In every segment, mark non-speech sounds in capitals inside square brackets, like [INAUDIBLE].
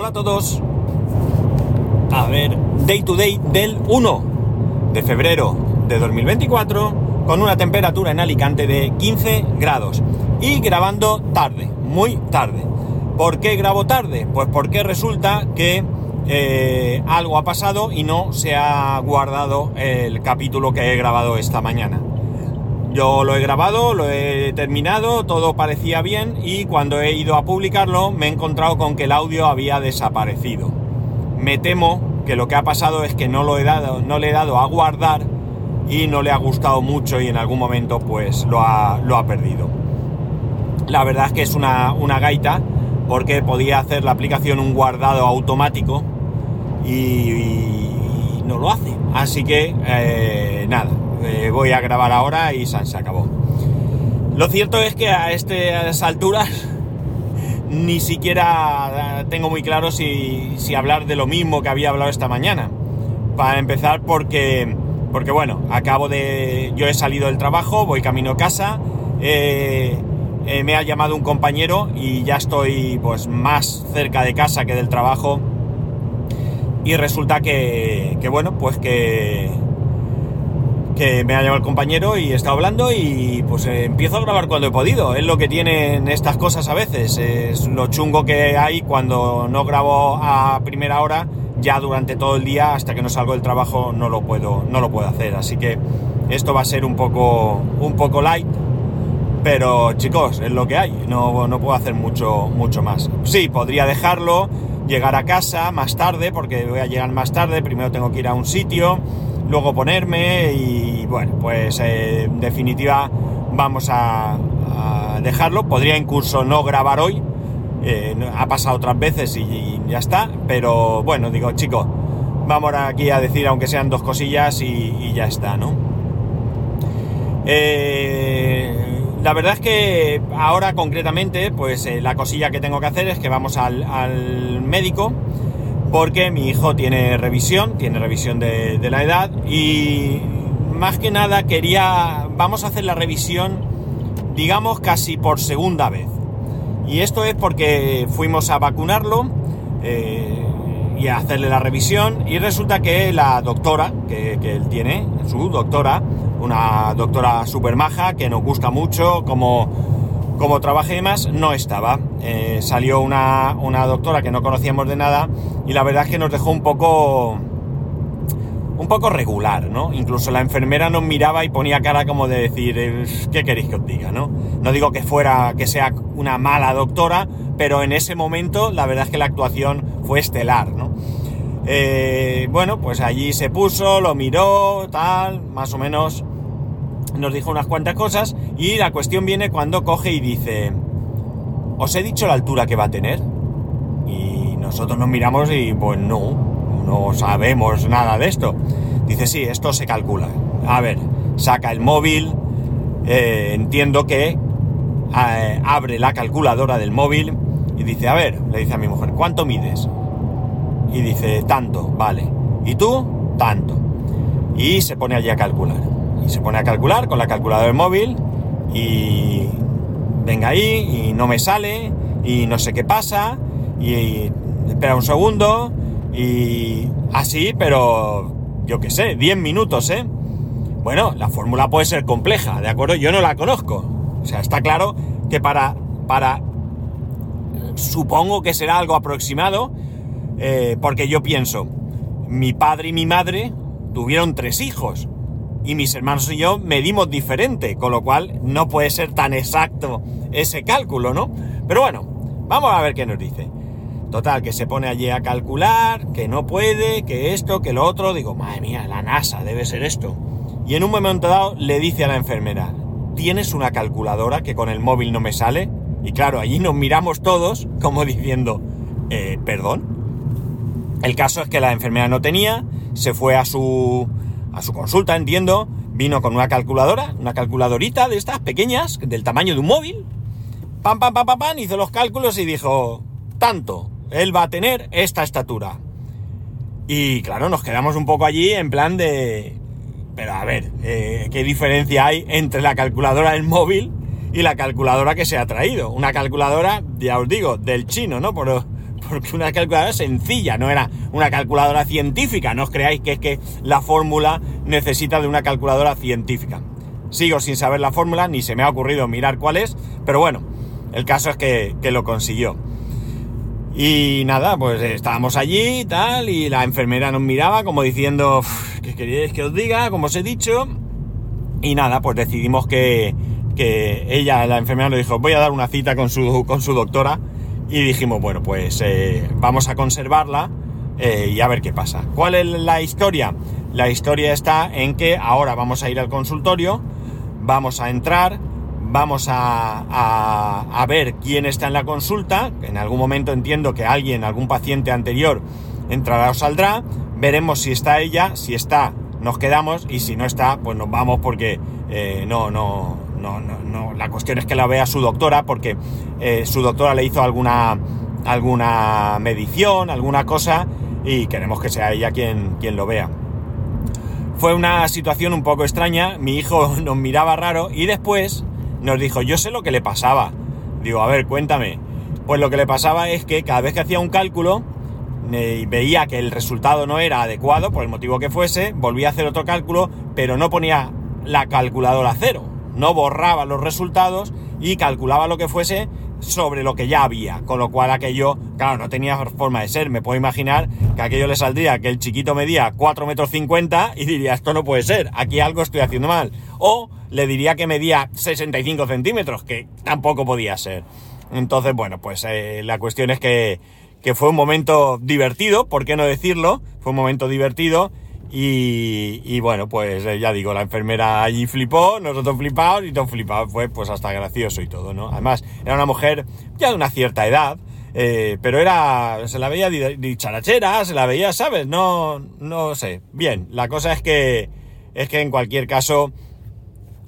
Hola a todos. A ver, day to day del 1 de febrero de 2024 con una temperatura en Alicante de 15 grados y grabando tarde, muy tarde. ¿Por qué grabo tarde? Pues porque resulta que eh, algo ha pasado y no se ha guardado el capítulo que he grabado esta mañana. Yo lo he grabado, lo he terminado, todo parecía bien y cuando he ido a publicarlo me he encontrado con que el audio había desaparecido. Me temo que lo que ha pasado es que no lo he dado, no le he dado a guardar y no le ha gustado mucho y en algún momento pues lo ha, lo ha perdido. La verdad es que es una, una, gaita porque podía hacer la aplicación un guardado automático y, no lo hace. Así que eh, eh, voy a grabar ahora y se, acabó. Lo cierto es que a estas alturas [LAUGHS] ni siquiera tengo muy claro si, hablar de lo mismo que había hablado esta mañana. Para empezar porque, porque bueno, acabo de... Yo he salido del trabajo, voy camino a casa, eh, eh, me ha llamado un compañero y ya estoy pues más cerca de casa que del trabajo. Y resulta que, que bueno, pues que, me ha llamado el compañero y he estado hablando y pues eh, empiezo a grabar cuando he podido. Es lo que tienen estas cosas a veces. Es lo chungo que hay cuando no grabo a primera hora, ya durante todo el día, hasta que no salgo del trabajo, no lo puedo, no lo puedo hacer. Así que esto va a ser un poco, un poco light. Pero chicos, es lo que hay. No, no puedo hacer mucho, mucho más. Sí, podría dejarlo, llegar a casa más tarde, porque voy a llegar más tarde. Primero tengo que ir a un sitio luego ponerme y bueno, pues eh, en definitiva vamos a, dejarlo. Podría incluso no grabar hoy, eh, ha pasado otras veces y, ya está, pero bueno, digo chicos, vamos aquí a decir aunque sean dos cosillas y, ya está, ¿no? Eh, la verdad es que ahora concretamente, pues la cosilla que tengo que hacer es que vamos al, al médico porque mi hijo tiene revisión, tiene revisión de, la edad y más que nada quería, vamos a hacer la revisión, digamos, casi por segunda vez. Y esto es porque fuimos a vacunarlo eh, y a hacerle la revisión y resulta que la doctora que, que él tiene, su doctora, una doctora super maja que nos gusta mucho, como como trabajé y demás, no estaba. Eh, salió una, doctora que no conocíamos de nada y la verdad es que nos dejó un poco un poco regular, ¿no? Incluso la enfermera nos miraba y ponía cara como de decir, eh, ¿qué queréis que os diga, no? No digo que fuera, que sea una mala doctora, pero en ese momento la verdad es que la actuación fue estelar, ¿no? Eh, bueno, pues allí se puso, lo miró, tal, más o menos nos dijo unas cuantas cosas y la cuestión viene cuando coge y dice, ¿os he dicho la altura que va a tener? Y nosotros nos miramos y pues no, no sabemos nada de esto. Dice, sí, esto se calcula. A ver, saca el móvil, eh, entiendo que eh, abre la calculadora del móvil y dice, a ver, le dice a mi mujer, ¿cuánto mides? Y dice, tanto, vale. ¿Y tú? Tanto. Y se pone allí a calcular se pone a calcular con la calculadora del móvil y venga ahí y no me sale y no sé qué pasa y, espera un segundo y así, pero yo qué sé, 10 minutos, ¿eh? Bueno, la fórmula puede ser compleja, ¿de acuerdo? Yo no la conozco. O sea, está claro que para, para, supongo que será algo aproximado, eh, porque yo pienso, mi padre y mi madre tuvieron tres hijos y mis hermanos y yo medimos diferente, con lo cual no puede ser tan exacto ese cálculo, ¿no? Pero bueno, vamos a ver qué nos dice. Total, que se pone allí a calcular, que no puede, que esto, que lo otro. Digo, madre mía, la NASA debe ser esto. Y en un momento dado le dice a la enfermera, ¿tienes una calculadora que con el móvil no me sale? Y claro, allí nos miramos todos como diciendo, eh, perdón. El caso es que la enfermera no tenía, se fue a su, a su consulta, entiendo, vino con una calculadora, una calculadorita de estas pequeñas, del tamaño de un móvil. Pam, pam, pam, pam, pam, hizo los cálculos y dijo, tanto, él va a tener esta estatura. Y claro, nos quedamos un poco allí en plan de... Pero a ver, eh, ¿qué diferencia hay entre la calculadora del móvil y la calculadora que se ha traído? Una calculadora, ya os digo, del chino, ¿no? Por, porque una calculadora sencilla, no era una calculadora científica, no os creáis que es que la fórmula necesita de una calculadora científica. Sigo sin saber la fórmula, ni se me ha ocurrido mirar cuál es, pero bueno, el caso es que, lo consiguió. Y nada, pues estábamos allí y tal, y la enfermera nos miraba como diciendo, ¿qué queréis que os diga? Como os he dicho. Y nada, pues decidimos que, que ella, la enfermera, nos dijo, voy a dar una cita con su, con su doctora. Y dijimos, bueno, pues eh, vamos a conservarla eh, y a ver qué pasa. ¿Cuál es la historia? La historia está en que ahora vamos a ir al consultorio, vamos a entrar, vamos a, ver quién está en la consulta, en algún momento entiendo que alguien, algún paciente anterior entrará o saldrá, veremos si está ella, si está nos quedamos y si no está pues nos vamos porque eh, no, no, no, no, la cuestión es que la vea su doctora porque eh, su doctora le hizo alguna, alguna medición, alguna cosa y queremos que sea ella quien, quien lo vea. Fue una situación un poco extraña, mi hijo [LAUGHS] nos miraba raro y después nos dijo, yo sé lo que le pasaba. Digo, a ver, cuéntame. Pues lo que le pasaba es que cada vez que hacía un cálculo, eh, veía que el resultado no era adecuado, por el motivo que fuese, volvía a hacer otro cálculo, pero no ponía la calculadora cero. No borraba los resultados y calculaba lo que fuese sobre lo que ya había, con lo cual aquello, claro, no tenía forma de ser. Me puedo imaginar que aquello le saldría que el chiquito medía 4 metros 50 y diría, esto no puede ser, aquí algo estoy haciendo mal. O le diría que medía 65 centímetros, que tampoco podía ser. Entonces, bueno, pues eh, la cuestión es que, que fue un momento divertido, ¿por qué no decirlo? Fue un momento divertido y, bueno, pues eh, ya digo, la enfermera allí flipó, nosotros flipados y todo flipado, fue pues hasta gracioso y todo, ¿no? Además, era una mujer ya de una cierta edad, eh, pero era, se la veía dicharachera, se la veía, ¿sabes? No, no sé. Bien, la cosa es que, es que en cualquier caso,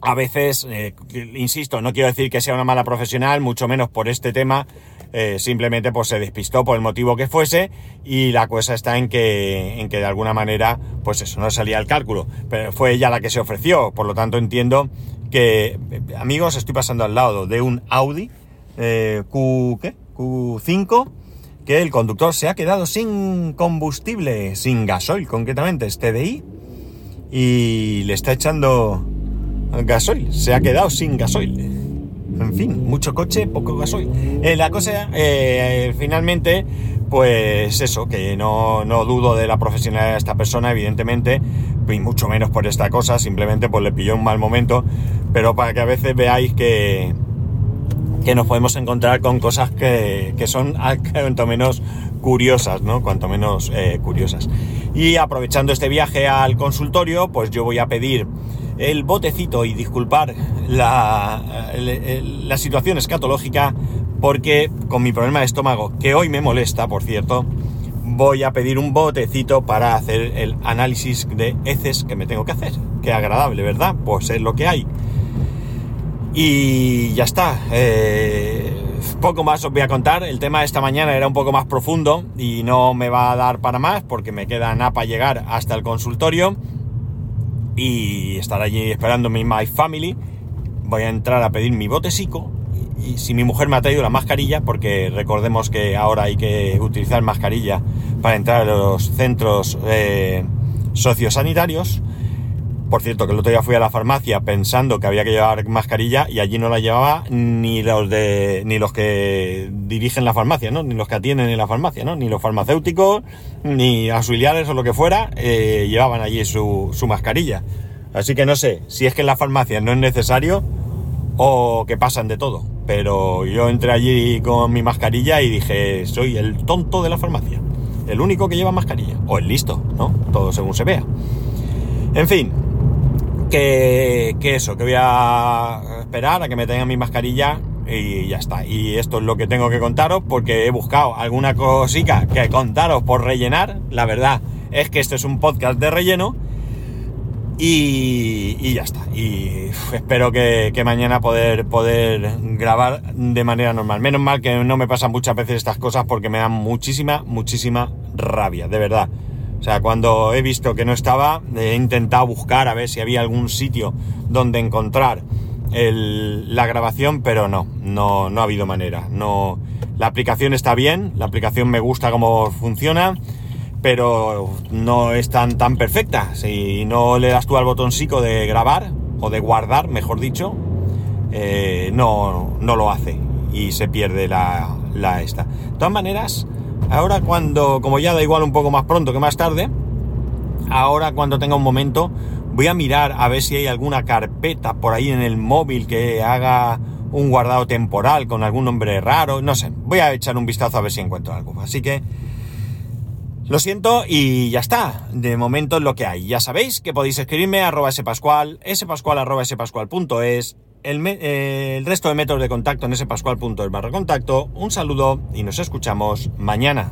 a veces, eh, insisto, no quiero decir que sea una mala profesional, mucho menos por este tema, eh, simplemente pues se despistó por el motivo que fuese y la cosa está en que, en que de alguna manera pues eso no salía el cálculo, pero fue ella la que se ofreció, por lo tanto entiendo que, amigos, estoy pasando al lado de un Audi eh, Q, ¿qué? Q5 que el conductor se ha quedado sin combustible, sin gasoil concretamente, es TDI, y le está echando gasoil, se ha quedado sin gasoil. En fin, mucho coche, poco gasoil. Eh, la cosa, eh, finalmente, pues eso, que no, no, dudo de la profesionalidad de esta persona, evidentemente, y mucho menos por esta cosa, simplemente pues le pilló un mal momento, pero para que a veces veáis que, que nos podemos encontrar con cosas que, que son [LAUGHS] cuanto menos curiosas, ¿no? Cuanto menos eh, curiosas. Y aprovechando este viaje al consultorio, pues yo voy a pedir el botecito y disculpar la, la, situación escatológica porque con mi problema de estómago, que hoy me molesta, por cierto, voy a pedir un botecito para hacer el análisis de heces que me tengo que hacer. Qué agradable, ¿verdad? Pues es lo que hay. Y ya está. Eh, poco más os voy a contar. El tema de esta mañana era un poco más profundo y no me va a dar para más porque me queda nada para llegar hasta el consultorio y estar allí esperando mi My Family. Voy a entrar a pedir mi botecico y si mi mujer me ha traído la mascarilla, porque recordemos que ahora hay que utilizar mascarilla para entrar a los centros eh, sociosanitarios. Por cierto, que el otro día fui a la farmacia pensando que había que llevar mascarilla y allí no la llevaba ni los de ni los que dirigen la farmacia, ¿no? Ni los que atienden en la farmacia, ¿no? Ni los farmacéuticos, ni auxiliares o lo que fuera, eh, llevaban allí su, su mascarilla. Así que no sé si es que en la farmacia no es necesario o que pasan de todo. Pero yo entré allí con mi mascarilla y dije, soy el tonto de la farmacia. El único que lleva mascarilla. O el listo, ¿no? Todo según se vea. En fin, que, eso, que voy a esperar a que me tengan mi mascarilla y ya está. Y esto es lo que tengo que contaros porque he buscado alguna cosica que contaros por rellenar. La verdad es que este es un podcast de relleno. Y, ya está. Y espero que, que, mañana poder, poder grabar de manera normal. Menos mal que no me pasan muchas veces estas cosas porque me dan muchísima, muchísima rabia, de verdad. O sea, cuando he visto que no estaba, he intentado buscar a ver si había algún sitio donde encontrar la grabación, pero no, no, no ha habido manera. No, La aplicación está bien, la aplicación me gusta cómo funciona, pero no es tan, tan perfecta. Si no le das tú al botoncito de grabar, o de guardar, mejor dicho, eh, no, no lo hace y se pierde la, la esta. De todas maneras, ahora cuando, como ya da igual un poco más pronto que más tarde, ahora cuando tenga un momento, voy a mirar a ver si hay alguna carpeta por ahí en el móvil que haga un guardado temporal con algún nombre raro, no sé, voy a echar un vistazo a ver si encuentro algo. Así que lo siento y ya está. De momento es lo que hay. Ya sabéis que podéis escribirme a arroba spascual, spascual.es, el, el resto de métodos de contacto en spascual.es barra contacto. Un saludo y nos escuchamos mañana.